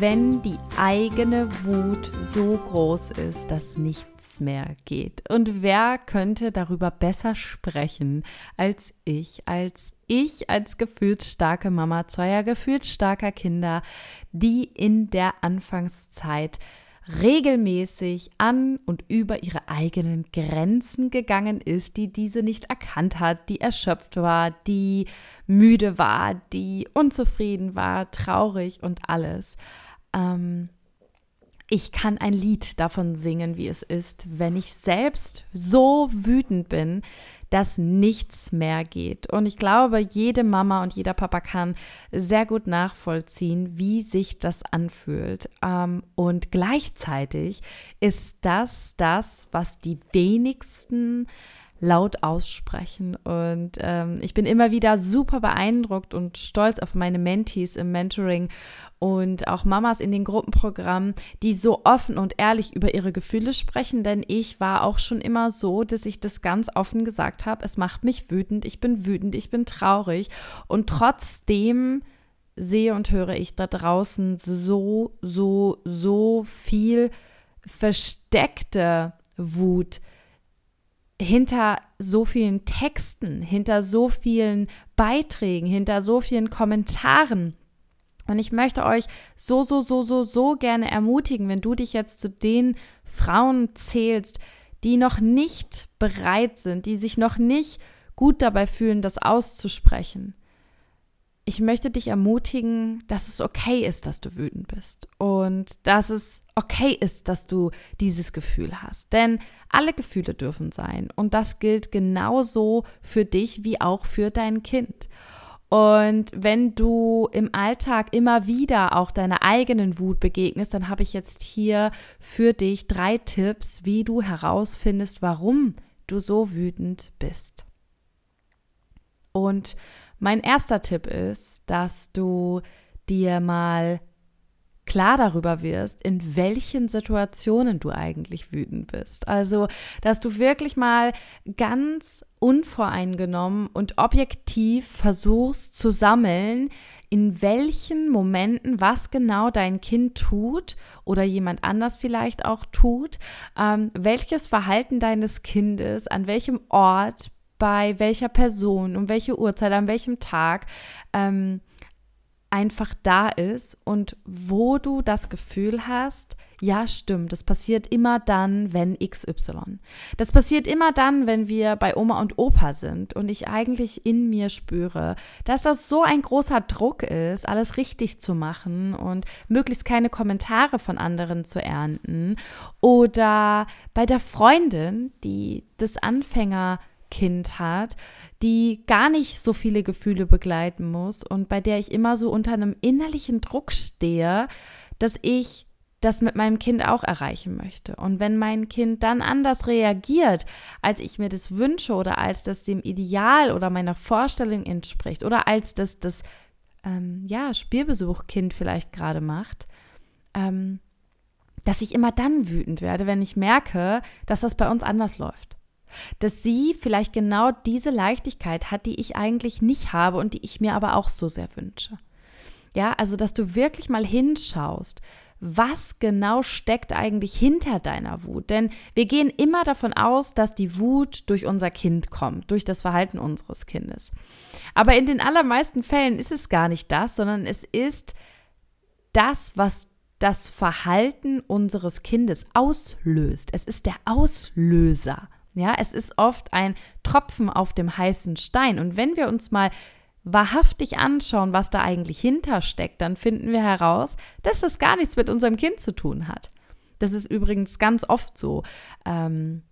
wenn die eigene Wut so groß ist, dass nichts mehr geht. Und wer könnte darüber besser sprechen als ich, als ich als gefühlsstarke Mama zweier gefühlsstarker Kinder, die in der Anfangszeit regelmäßig an und über ihre eigenen Grenzen gegangen ist, die diese nicht erkannt hat, die erschöpft war, die müde war, die unzufrieden war, traurig und alles ähm, ich kann ein Lied davon singen, wie es ist, wenn ich selbst so wütend bin, dass nichts mehr geht. Und ich glaube, jede Mama und jeder Papa kann sehr gut nachvollziehen, wie sich das anfühlt. Ähm, und gleichzeitig ist das das, was die wenigsten laut aussprechen. Und ähm, ich bin immer wieder super beeindruckt und stolz auf meine Mentees im Mentoring und auch Mamas in den Gruppenprogrammen, die so offen und ehrlich über ihre Gefühle sprechen, denn ich war auch schon immer so, dass ich das ganz offen gesagt habe, es macht mich wütend, ich bin wütend, ich bin traurig und trotzdem sehe und höre ich da draußen so, so, so viel versteckte Wut hinter so vielen Texten, hinter so vielen Beiträgen, hinter so vielen Kommentaren und ich möchte euch so, so, so, so, so gerne ermutigen, wenn du dich jetzt zu den Frauen zählst, die noch nicht bereit sind, die sich noch nicht gut dabei fühlen, das auszusprechen. Ich möchte dich ermutigen, dass es okay ist, dass du wütend bist und dass es okay ist, dass du dieses Gefühl hast. Denn alle Gefühle dürfen sein und das gilt genauso für dich wie auch für dein Kind. Und wenn du im Alltag immer wieder auch deiner eigenen Wut begegnest, dann habe ich jetzt hier für dich drei Tipps, wie du herausfindest, warum du so wütend bist. Und mein erster Tipp ist, dass du dir mal klar darüber wirst, in welchen Situationen du eigentlich wütend bist. Also, dass du wirklich mal ganz unvoreingenommen und objektiv versuchst zu sammeln, in welchen Momenten was genau dein Kind tut oder jemand anders vielleicht auch tut, ähm, welches Verhalten deines Kindes, an welchem Ort, bei welcher Person, um welche Uhrzeit, an welchem Tag ähm, einfach da ist und wo du das Gefühl hast, ja stimmt, das passiert immer dann, wenn XY. Das passiert immer dann, wenn wir bei Oma und Opa sind und ich eigentlich in mir spüre, dass das so ein großer Druck ist, alles richtig zu machen und möglichst keine Kommentare von anderen zu ernten. Oder bei der Freundin, die das Anfängerkind hat, die gar nicht so viele Gefühle begleiten muss und bei der ich immer so unter einem innerlichen Druck stehe, dass ich das mit meinem Kind auch erreichen möchte. Und wenn mein Kind dann anders reagiert, als ich mir das wünsche oder als das dem Ideal oder meiner Vorstellung entspricht oder als das das ähm, ja, Spielbesuchkind vielleicht gerade macht, ähm, dass ich immer dann wütend werde, wenn ich merke, dass das bei uns anders läuft dass sie vielleicht genau diese Leichtigkeit hat, die ich eigentlich nicht habe und die ich mir aber auch so sehr wünsche. Ja, also dass du wirklich mal hinschaust, was genau steckt eigentlich hinter deiner Wut? Denn wir gehen immer davon aus, dass die Wut durch unser Kind kommt, durch das Verhalten unseres Kindes. Aber in den allermeisten Fällen ist es gar nicht das, sondern es ist das, was das Verhalten unseres Kindes auslöst. Es ist der Auslöser. Ja, es ist oft ein Tropfen auf dem heißen Stein. Und wenn wir uns mal wahrhaftig anschauen, was da eigentlich hintersteckt, dann finden wir heraus, dass das gar nichts mit unserem Kind zu tun hat. Das ist übrigens ganz oft so. Ähm,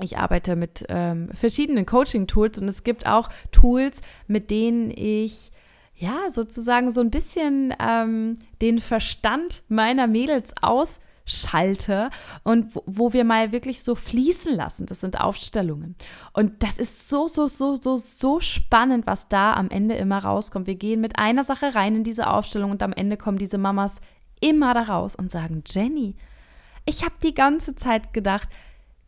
ich arbeite mit ähm, verschiedenen Coaching-Tools und es gibt auch Tools, mit denen ich ja, sozusagen so ein bisschen ähm, den Verstand meiner Mädels ausschalte und wo, wo wir mal wirklich so fließen lassen. Das sind Aufstellungen. Und das ist so, so, so, so, so spannend, was da am Ende immer rauskommt. Wir gehen mit einer Sache rein in diese Aufstellung und am Ende kommen diese Mamas immer da raus und sagen, Jenny, ich habe die ganze Zeit gedacht,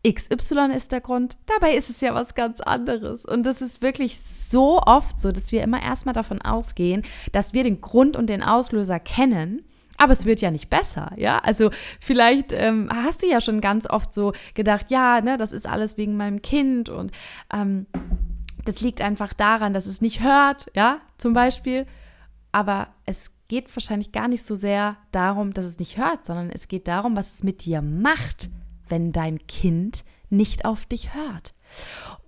XY ist der Grund, dabei ist es ja was ganz anderes. Und das ist wirklich so oft so, dass wir immer erstmal davon ausgehen, dass wir den Grund und den Auslöser kennen. Aber es wird ja nicht besser, ja. Also vielleicht ähm, hast du ja schon ganz oft so gedacht, ja, ne, das ist alles wegen meinem Kind und ähm, das liegt einfach daran, dass es nicht hört, ja, zum Beispiel. Aber es geht wahrscheinlich gar nicht so sehr darum, dass es nicht hört, sondern es geht darum, was es mit dir macht wenn dein Kind nicht auf dich hört.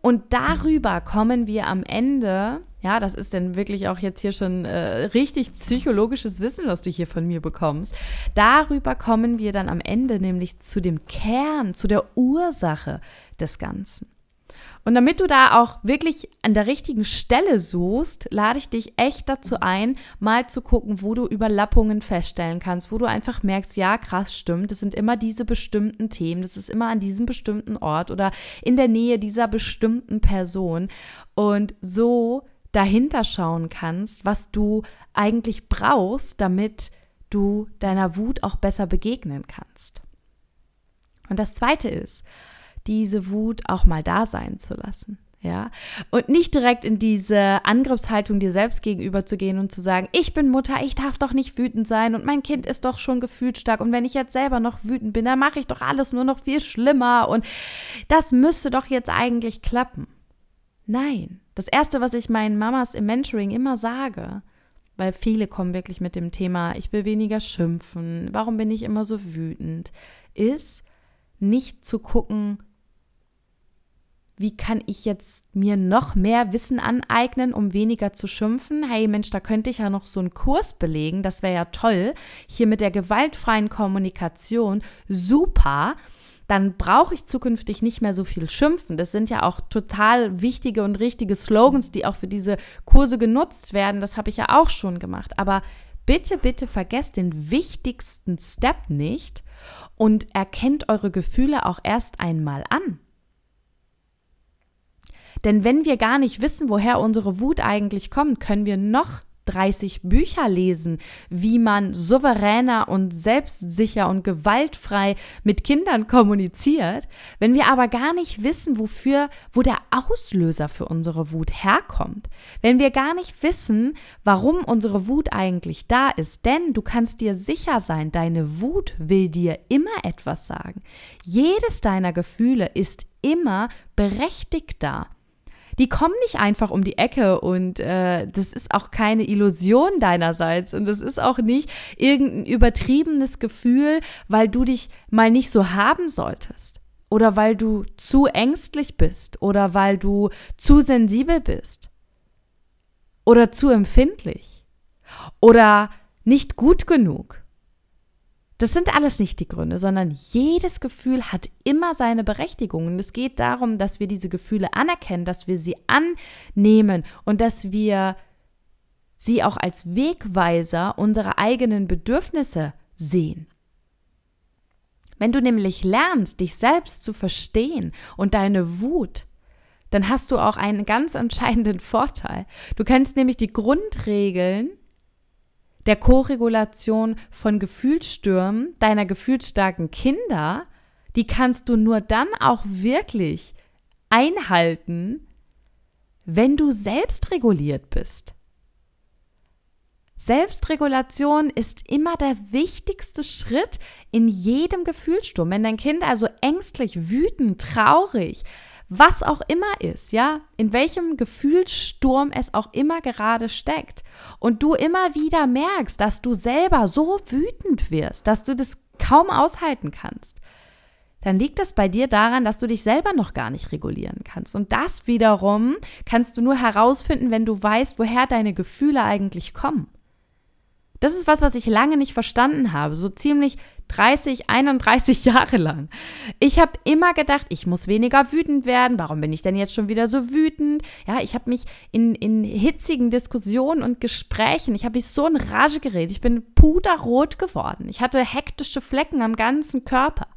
Und darüber kommen wir am Ende, ja, das ist dann wirklich auch jetzt hier schon äh, richtig psychologisches Wissen, was du hier von mir bekommst. Darüber kommen wir dann am Ende nämlich zu dem Kern, zu der Ursache des Ganzen. Und damit du da auch wirklich an der richtigen Stelle suchst, lade ich dich echt dazu ein, mal zu gucken, wo du Überlappungen feststellen kannst, wo du einfach merkst, ja, krass, stimmt, das sind immer diese bestimmten Themen, das ist immer an diesem bestimmten Ort oder in der Nähe dieser bestimmten Person. Und so dahinter schauen kannst, was du eigentlich brauchst, damit du deiner Wut auch besser begegnen kannst. Und das Zweite ist, diese Wut auch mal da sein zu lassen. Ja, und nicht direkt in diese Angriffshaltung dir selbst gegenüber zu gehen und zu sagen, ich bin Mutter, ich darf doch nicht wütend sein und mein Kind ist doch schon gefühlsstark und wenn ich jetzt selber noch wütend bin, dann mache ich doch alles nur noch viel schlimmer und das müsste doch jetzt eigentlich klappen. Nein, das erste, was ich meinen Mamas im Mentoring immer sage, weil viele kommen wirklich mit dem Thema, ich will weniger schimpfen, warum bin ich immer so wütend, ist nicht zu gucken, wie kann ich jetzt mir noch mehr Wissen aneignen, um weniger zu schimpfen? Hey Mensch, da könnte ich ja noch so einen Kurs belegen, das wäre ja toll. Hier mit der gewaltfreien Kommunikation, super. Dann brauche ich zukünftig nicht mehr so viel schimpfen. Das sind ja auch total wichtige und richtige Slogans, die auch für diese Kurse genutzt werden. Das habe ich ja auch schon gemacht. Aber bitte, bitte vergesst den wichtigsten Step nicht und erkennt eure Gefühle auch erst einmal an. Denn wenn wir gar nicht wissen, woher unsere Wut eigentlich kommt, können wir noch 30 Bücher lesen, wie man souveräner und selbstsicher und gewaltfrei mit Kindern kommuniziert. Wenn wir aber gar nicht wissen, wofür, wo der Auslöser für unsere Wut herkommt, wenn wir gar nicht wissen, warum unsere Wut eigentlich da ist, denn du kannst dir sicher sein, deine Wut will dir immer etwas sagen. Jedes deiner Gefühle ist immer berechtigt da. Die kommen nicht einfach um die Ecke und äh, das ist auch keine Illusion deinerseits und das ist auch nicht irgendein übertriebenes Gefühl, weil du dich mal nicht so haben solltest oder weil du zu ängstlich bist oder weil du zu sensibel bist oder zu empfindlich oder nicht gut genug das sind alles nicht die Gründe, sondern jedes Gefühl hat immer seine Berechtigung. Und es geht darum, dass wir diese Gefühle anerkennen, dass wir sie annehmen und dass wir sie auch als Wegweiser unserer eigenen Bedürfnisse sehen. Wenn du nämlich lernst, dich selbst zu verstehen und deine Wut, dann hast du auch einen ganz entscheidenden Vorteil. Du kennst nämlich die Grundregeln der Koregulation von Gefühlsstürmen deiner gefühlsstarken Kinder, die kannst du nur dann auch wirklich einhalten, wenn du selbst reguliert bist. Selbstregulation ist immer der wichtigste Schritt in jedem Gefühlssturm. Wenn dein Kind also ängstlich, wütend, traurig, was auch immer ist, ja, in welchem Gefühlssturm es auch immer gerade steckt und du immer wieder merkst, dass du selber so wütend wirst, dass du das kaum aushalten kannst, dann liegt es bei dir daran, dass du dich selber noch gar nicht regulieren kannst. Und das wiederum kannst du nur herausfinden, wenn du weißt, woher deine Gefühle eigentlich kommen. Das ist was, was ich lange nicht verstanden habe, so ziemlich 30, 31 Jahre lang. Ich habe immer gedacht, ich muss weniger wütend werden. Warum bin ich denn jetzt schon wieder so wütend? Ja, ich habe mich in, in hitzigen Diskussionen und Gesprächen, ich habe mich so in Rage geredet. Ich bin puderrot geworden. Ich hatte hektische Flecken am ganzen Körper.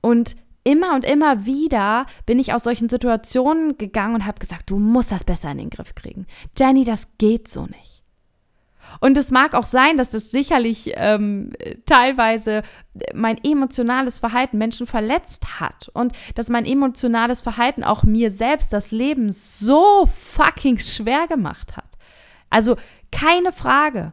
Und immer und immer wieder bin ich aus solchen Situationen gegangen und habe gesagt, du musst das besser in den Griff kriegen. Jenny, das geht so nicht. Und es mag auch sein, dass das sicherlich ähm, teilweise mein emotionales Verhalten Menschen verletzt hat und dass mein emotionales Verhalten auch mir selbst das Leben so fucking schwer gemacht hat. Also keine Frage.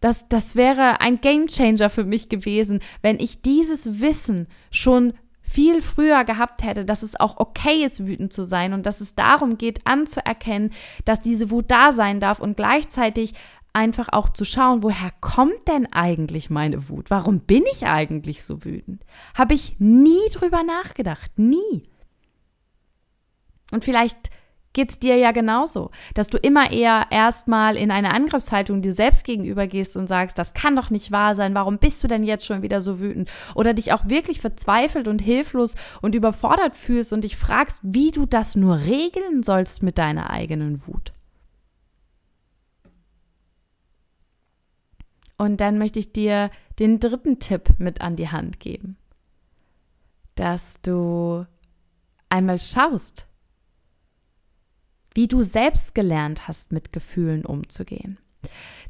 Das, das wäre ein Gamechanger für mich gewesen, wenn ich dieses Wissen schon viel früher gehabt hätte, dass es auch okay ist, wütend zu sein und dass es darum geht, anzuerkennen, dass diese Wut da sein darf und gleichzeitig einfach auch zu schauen, woher kommt denn eigentlich meine Wut? Warum bin ich eigentlich so wütend? Habe ich nie drüber nachgedacht, nie. Und vielleicht geht es dir ja genauso, dass du immer eher erstmal in eine Angriffshaltung dir selbst gegenüber gehst und sagst, das kann doch nicht wahr sein, warum bist du denn jetzt schon wieder so wütend? Oder dich auch wirklich verzweifelt und hilflos und überfordert fühlst und dich fragst, wie du das nur regeln sollst mit deiner eigenen Wut. Und dann möchte ich dir den dritten Tipp mit an die Hand geben, dass du einmal schaust, wie du selbst gelernt hast, mit Gefühlen umzugehen.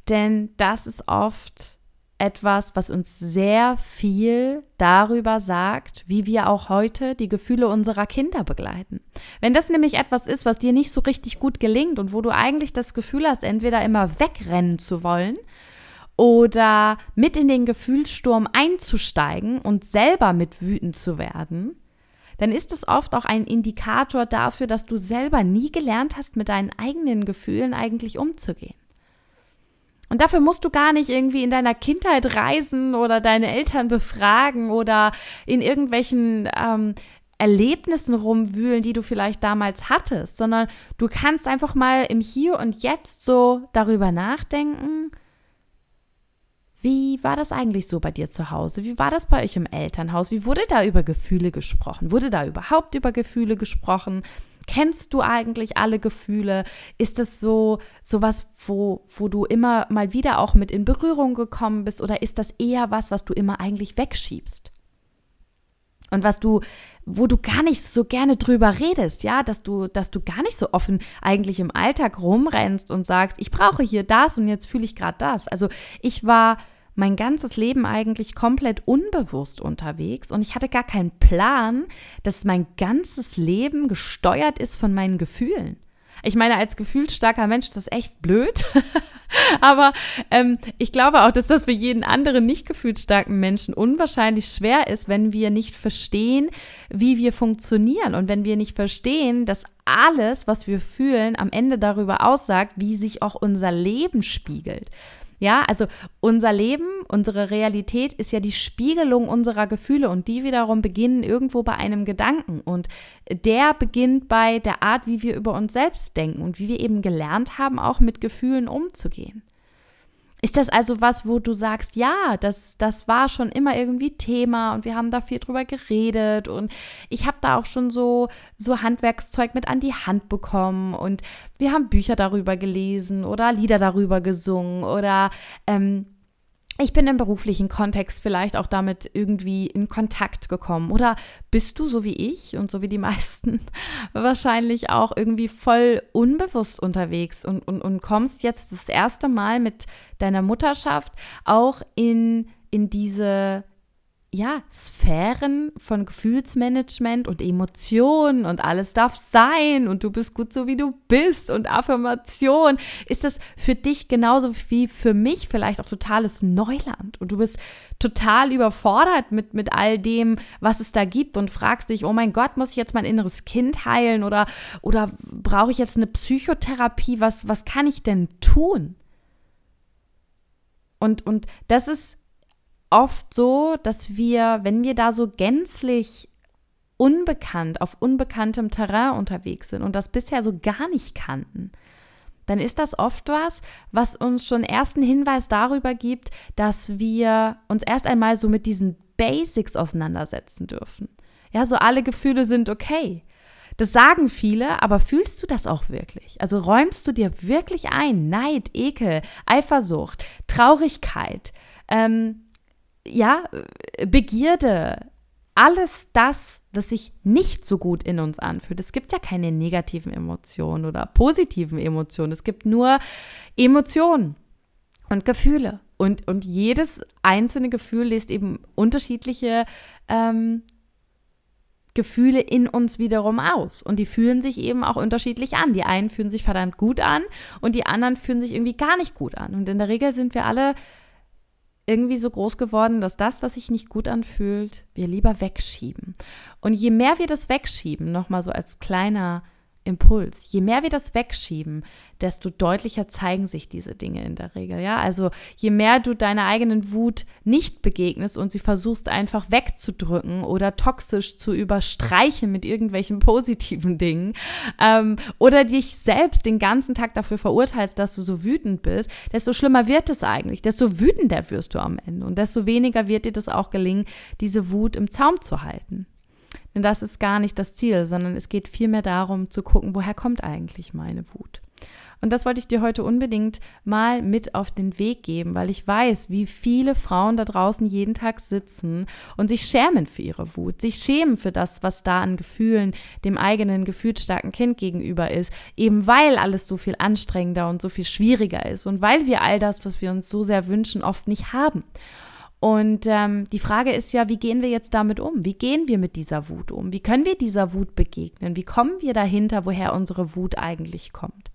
Denn das ist oft etwas, was uns sehr viel darüber sagt, wie wir auch heute die Gefühle unserer Kinder begleiten. Wenn das nämlich etwas ist, was dir nicht so richtig gut gelingt und wo du eigentlich das Gefühl hast, entweder immer wegrennen zu wollen oder mit in den Gefühlssturm einzusteigen und selber mit wütend zu werden, dann ist es oft auch ein Indikator dafür, dass du selber nie gelernt hast, mit deinen eigenen Gefühlen eigentlich umzugehen. Und dafür musst du gar nicht irgendwie in deiner Kindheit reisen oder deine Eltern befragen oder in irgendwelchen ähm, Erlebnissen rumwühlen, die du vielleicht damals hattest, sondern du kannst einfach mal im Hier und Jetzt so darüber nachdenken, wie war das eigentlich so bei dir zu Hause? Wie war das bei euch im Elternhaus? Wie wurde da über Gefühle gesprochen? Wurde da überhaupt über Gefühle gesprochen? Kennst du eigentlich alle Gefühle? Ist das so sowas, wo, wo du immer mal wieder auch mit in Berührung gekommen bist? Oder ist das eher was, was du immer eigentlich wegschiebst? Und was du, wo du gar nicht so gerne drüber redest, ja, dass du, dass du gar nicht so offen eigentlich im Alltag rumrennst und sagst, ich brauche hier das und jetzt fühle ich gerade das. Also ich war mein ganzes Leben eigentlich komplett unbewusst unterwegs und ich hatte gar keinen Plan, dass mein ganzes Leben gesteuert ist von meinen Gefühlen. Ich meine, als gefühlsstarker Mensch ist das echt blöd. Aber ähm, ich glaube auch, dass das für jeden anderen nicht gefühlsstarken Menschen unwahrscheinlich schwer ist, wenn wir nicht verstehen, wie wir funktionieren und wenn wir nicht verstehen, dass alles, was wir fühlen, am Ende darüber aussagt, wie sich auch unser Leben spiegelt. Ja, also unser Leben, unsere Realität ist ja die Spiegelung unserer Gefühle und die wiederum beginnen irgendwo bei einem Gedanken und der beginnt bei der Art, wie wir über uns selbst denken und wie wir eben gelernt haben, auch mit Gefühlen umzugehen. Ist das also was, wo du sagst, ja, das, das war schon immer irgendwie Thema und wir haben da viel drüber geredet und ich habe da auch schon so, so Handwerkszeug mit an die Hand bekommen und wir haben Bücher darüber gelesen oder Lieder darüber gesungen oder ähm, ich bin im beruflichen Kontext vielleicht auch damit irgendwie in Kontakt gekommen. Oder bist du so wie ich und so wie die meisten wahrscheinlich auch irgendwie voll unbewusst unterwegs und, und, und kommst jetzt das erste Mal mit deiner Mutterschaft auch in, in diese ja, Sphären von Gefühlsmanagement und Emotionen und alles darf sein und du bist gut so wie du bist und Affirmation, ist das für dich genauso wie für mich vielleicht auch totales Neuland und du bist total überfordert mit, mit all dem, was es da gibt und fragst dich, oh mein Gott, muss ich jetzt mein inneres Kind heilen oder, oder brauche ich jetzt eine Psychotherapie? Was, was kann ich denn tun? Und, und das ist oft so, dass wir, wenn wir da so gänzlich unbekannt, auf unbekanntem Terrain unterwegs sind und das bisher so gar nicht kannten, dann ist das oft was, was uns schon ersten Hinweis darüber gibt, dass wir uns erst einmal so mit diesen Basics auseinandersetzen dürfen. Ja, so alle Gefühle sind okay. Das sagen viele, aber fühlst du das auch wirklich? Also räumst du dir wirklich ein, Neid, Ekel, Eifersucht, Traurigkeit, ähm, ja, Begierde, alles das, was sich nicht so gut in uns anfühlt. Es gibt ja keine negativen Emotionen oder positiven Emotionen. Es gibt nur Emotionen und Gefühle. Und, und jedes einzelne Gefühl lässt eben unterschiedliche ähm, Gefühle in uns wiederum aus. Und die fühlen sich eben auch unterschiedlich an. Die einen fühlen sich verdammt gut an und die anderen fühlen sich irgendwie gar nicht gut an. Und in der Regel sind wir alle irgendwie so groß geworden, dass das, was sich nicht gut anfühlt, wir lieber wegschieben. Und je mehr wir das wegschieben, nochmal so als kleiner Impuls. Je mehr wir das wegschieben, desto deutlicher zeigen sich diese Dinge in der Regel. Ja, also je mehr du deiner eigenen Wut nicht begegnest und sie versuchst einfach wegzudrücken oder toxisch zu überstreichen mit irgendwelchen positiven Dingen ähm, oder dich selbst den ganzen Tag dafür verurteilst, dass du so wütend bist, desto schlimmer wird es eigentlich, desto wütender wirst du am Ende und desto weniger wird dir das auch gelingen, diese Wut im Zaum zu halten. Denn das ist gar nicht das Ziel, sondern es geht vielmehr darum zu gucken, woher kommt eigentlich meine Wut. Und das wollte ich dir heute unbedingt mal mit auf den Weg geben, weil ich weiß, wie viele Frauen da draußen jeden Tag sitzen und sich schämen für ihre Wut, sich schämen für das, was da an Gefühlen dem eigenen gefühlsstarken Kind gegenüber ist, eben weil alles so viel anstrengender und so viel schwieriger ist und weil wir all das, was wir uns so sehr wünschen, oft nicht haben. Und ähm, die Frage ist ja, wie gehen wir jetzt damit um? Wie gehen wir mit dieser Wut um? Wie können wir dieser Wut begegnen? Wie kommen wir dahinter, woher unsere Wut eigentlich kommt?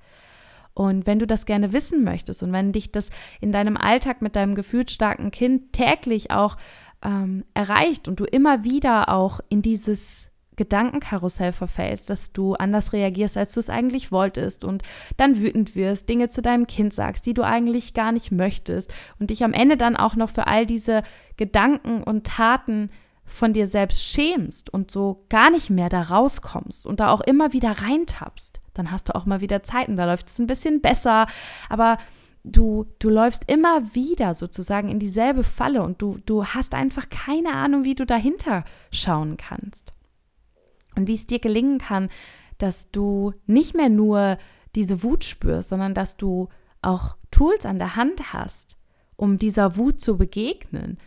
Und wenn du das gerne wissen möchtest und wenn dich das in deinem Alltag mit deinem gefühlsstarken Kind täglich auch ähm, erreicht und du immer wieder auch in dieses Gedankenkarussell verfällst, dass du anders reagierst, als du es eigentlich wolltest und dann wütend wirst, Dinge zu deinem Kind sagst, die du eigentlich gar nicht möchtest und dich am Ende dann auch noch für all diese Gedanken und Taten von dir selbst schämst und so gar nicht mehr da rauskommst und da auch immer wieder reintappst, dann hast du auch mal wieder Zeiten, da läuft es ein bisschen besser, aber du, du läufst immer wieder sozusagen in dieselbe Falle und du, du hast einfach keine Ahnung, wie du dahinter schauen kannst und wie es dir gelingen kann, dass du nicht mehr nur diese Wut spürst, sondern dass du auch Tools an der Hand hast, um dieser Wut zu begegnen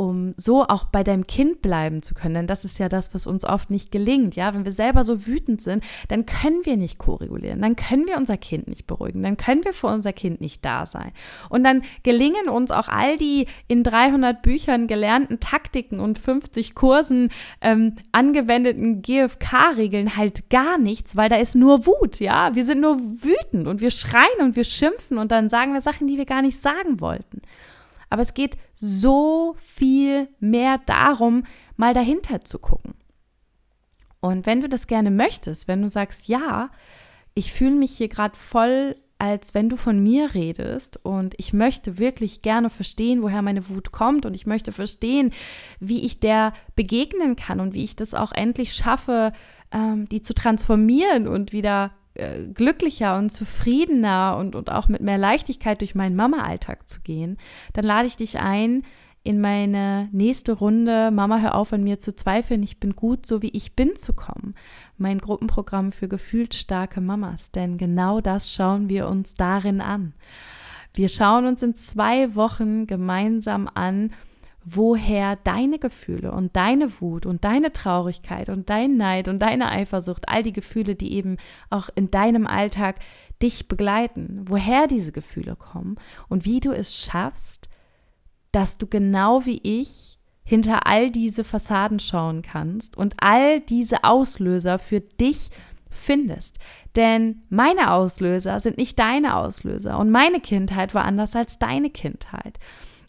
um so auch bei deinem Kind bleiben zu können. Denn das ist ja das, was uns oft nicht gelingt. Ja, wenn wir selber so wütend sind, dann können wir nicht koregulieren, dann können wir unser Kind nicht beruhigen, dann können wir für unser Kind nicht da sein. Und dann gelingen uns auch all die in 300 Büchern gelernten Taktiken und 50 Kursen ähm, angewendeten GFK-Regeln halt gar nichts, weil da ist nur Wut. Ja, wir sind nur wütend und wir schreien und wir schimpfen und dann sagen wir Sachen, die wir gar nicht sagen wollten. Aber es geht so viel mehr darum, mal dahinter zu gucken. Und wenn du das gerne möchtest, wenn du sagst, ja, ich fühle mich hier gerade voll, als wenn du von mir redest und ich möchte wirklich gerne verstehen, woher meine Wut kommt und ich möchte verstehen, wie ich der begegnen kann und wie ich das auch endlich schaffe, ähm, die zu transformieren und wieder äh, glücklicher und zufriedener und, und auch mit mehr Leichtigkeit durch meinen Mama-Alltag zu gehen, dann lade ich dich ein, in meine nächste Runde Mama, hör auf an mir zu zweifeln, ich bin gut, so wie ich bin zu kommen. Mein Gruppenprogramm für gefühlt starke Mamas, denn genau das schauen wir uns darin an. Wir schauen uns in zwei Wochen gemeinsam an, woher deine Gefühle und deine Wut und deine Traurigkeit und dein Neid und deine Eifersucht, all die Gefühle, die eben auch in deinem Alltag dich begleiten, woher diese Gefühle kommen und wie du es schaffst, dass du genau wie ich hinter all diese Fassaden schauen kannst und all diese Auslöser für dich findest. Denn meine Auslöser sind nicht deine Auslöser und meine Kindheit war anders als deine Kindheit.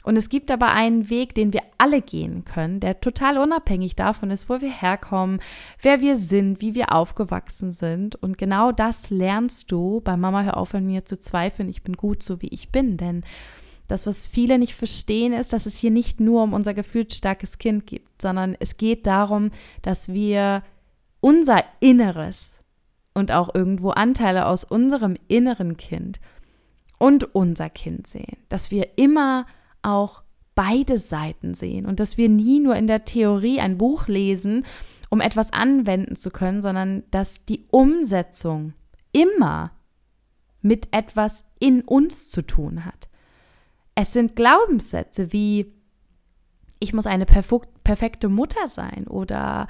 Und es gibt aber einen Weg, den wir alle gehen können, der total unabhängig davon ist, wo wir herkommen, wer wir sind, wie wir aufgewachsen sind. Und genau das lernst du bei Mama, hör auf an mir zu zweifeln, ich bin gut so, wie ich bin. Denn das, was viele nicht verstehen, ist, dass es hier nicht nur um unser gefühlsstarkes Kind geht, sondern es geht darum, dass wir unser Inneres und auch irgendwo Anteile aus unserem inneren Kind und unser Kind sehen, dass wir immer auch beide Seiten sehen und dass wir nie nur in der Theorie ein Buch lesen, um etwas anwenden zu können, sondern dass die Umsetzung immer mit etwas in uns zu tun hat. Es sind Glaubenssätze wie ich muss eine perfekte Mutter sein oder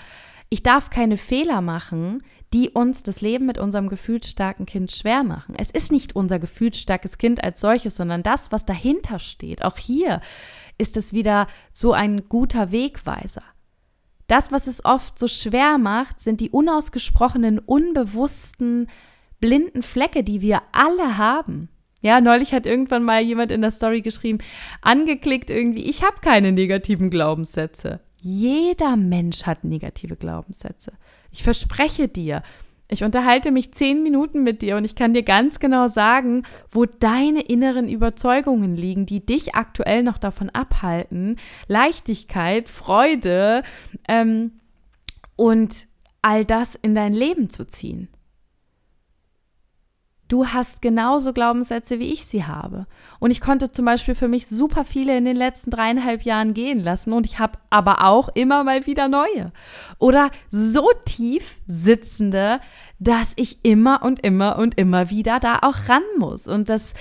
ich darf keine Fehler machen, die uns das Leben mit unserem gefühlsstarken Kind schwer machen. Es ist nicht unser gefühlsstarkes Kind als solches, sondern das, was dahinter steht. Auch hier ist es wieder so ein guter Wegweiser. Das, was es oft so schwer macht, sind die unausgesprochenen, unbewussten, blinden Flecke, die wir alle haben. Ja, neulich hat irgendwann mal jemand in der Story geschrieben, angeklickt irgendwie, ich habe keine negativen Glaubenssätze. Jeder Mensch hat negative Glaubenssätze. Ich verspreche dir, ich unterhalte mich zehn Minuten mit dir und ich kann dir ganz genau sagen, wo deine inneren Überzeugungen liegen, die dich aktuell noch davon abhalten, Leichtigkeit, Freude ähm, und all das in dein Leben zu ziehen. Du hast genauso Glaubenssätze, wie ich sie habe. Und ich konnte zum Beispiel für mich super viele in den letzten dreieinhalb Jahren gehen lassen und ich habe aber auch immer mal wieder neue. Oder so tief sitzende, dass ich immer und immer und immer wieder da auch ran muss. Und das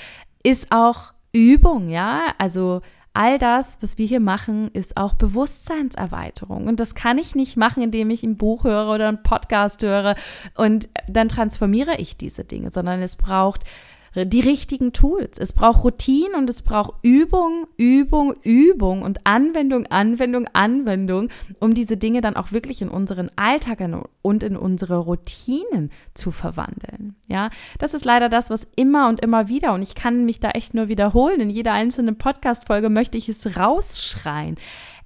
ist auch Übung, ja. Also all das, was wir hier machen, ist auch Bewusstseinserweiterung. Und das kann ich nicht machen, indem ich ein Buch höre oder einen Podcast höre und dann transformiere ich diese Dinge, sondern es braucht die richtigen Tools. Es braucht Routine und es braucht Übung, Übung, Übung und Anwendung, Anwendung, Anwendung, um diese Dinge dann auch wirklich in unseren Alltag und in unsere Routinen zu verwandeln. Ja, das ist leider das, was immer und immer wieder und ich kann mich da echt nur wiederholen. In jeder einzelnen Podcast-Folge möchte ich es rausschreien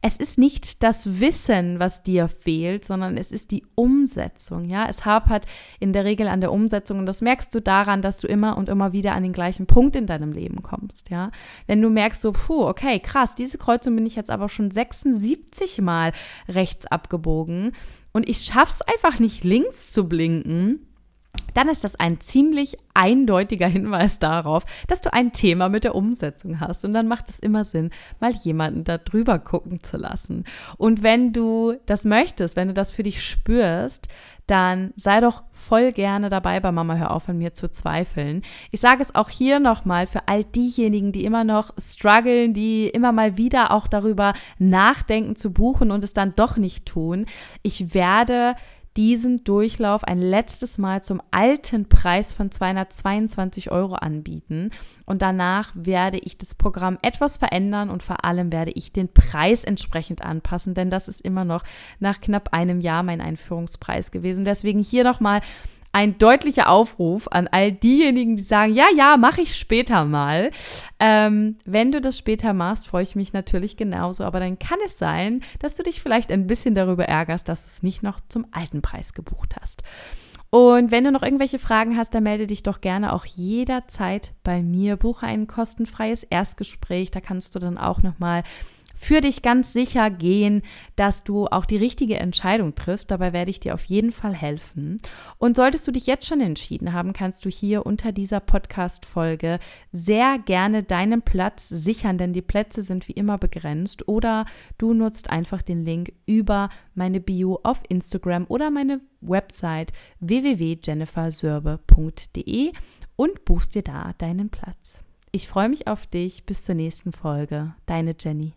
es ist nicht das Wissen, was dir fehlt, sondern es ist die Umsetzung. Ja, es hapert in der Regel an der Umsetzung und das merkst du daran, dass du immer und immer wieder an den gleichen Punkt in deinem Leben kommst. Ja, wenn du merkst so, puh, okay, krass, diese Kreuzung bin ich jetzt aber schon 76 Mal rechts abgebogen und ich schaff's einfach nicht links zu blinken dann ist das ein ziemlich eindeutiger Hinweis darauf, dass du ein Thema mit der Umsetzung hast. Und dann macht es immer Sinn, mal jemanden da drüber gucken zu lassen. Und wenn du das möchtest, wenn du das für dich spürst, dann sei doch voll gerne dabei bei Mama Hör auf an mir zu zweifeln. Ich sage es auch hier nochmal für all diejenigen, die immer noch strugglen, die immer mal wieder auch darüber nachdenken zu buchen und es dann doch nicht tun. Ich werde diesen Durchlauf ein letztes Mal zum alten Preis von 222 Euro anbieten. Und danach werde ich das Programm etwas verändern und vor allem werde ich den Preis entsprechend anpassen, denn das ist immer noch nach knapp einem Jahr mein Einführungspreis gewesen. Deswegen hier nochmal ein deutlicher Aufruf an all diejenigen, die sagen, ja, ja, mache ich später mal. Ähm, wenn du das später machst, freue ich mich natürlich genauso. Aber dann kann es sein, dass du dich vielleicht ein bisschen darüber ärgerst, dass du es nicht noch zum alten Preis gebucht hast. Und wenn du noch irgendwelche Fragen hast, dann melde dich doch gerne auch jederzeit bei mir. Buche ein kostenfreies Erstgespräch. Da kannst du dann auch nochmal für dich ganz sicher gehen, dass du auch die richtige Entscheidung triffst. Dabei werde ich dir auf jeden Fall helfen. Und solltest du dich jetzt schon entschieden haben, kannst du hier unter dieser Podcast-Folge sehr gerne deinen Platz sichern, denn die Plätze sind wie immer begrenzt. Oder du nutzt einfach den Link über meine Bio auf Instagram oder meine Website www.jennifersörbe.de und buchst dir da deinen Platz. Ich freue mich auf dich. Bis zur nächsten Folge. Deine Jenny.